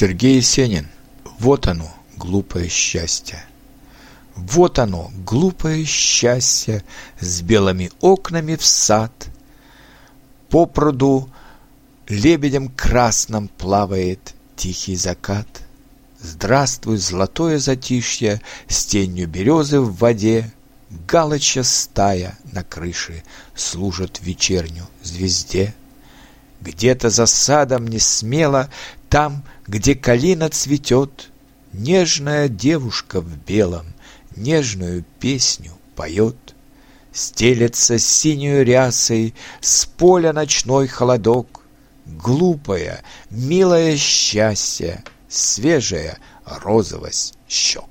Сергей Есенин. Вот оно, глупое счастье. Вот оно, глупое счастье, С белыми окнами в сад. По пруду лебедем красным плавает Тихий закат. Здравствуй, золотое затишье, С тенью березы в воде, Галочья стая на крыше Служит вечерню звезде. Где-то за садом не смело, Там, где калина цветет, Нежная девушка в белом Нежную песню поет. Стелется синюю рясой С поля ночной холодок, Глупое, милое счастье, Свежая розовость щек.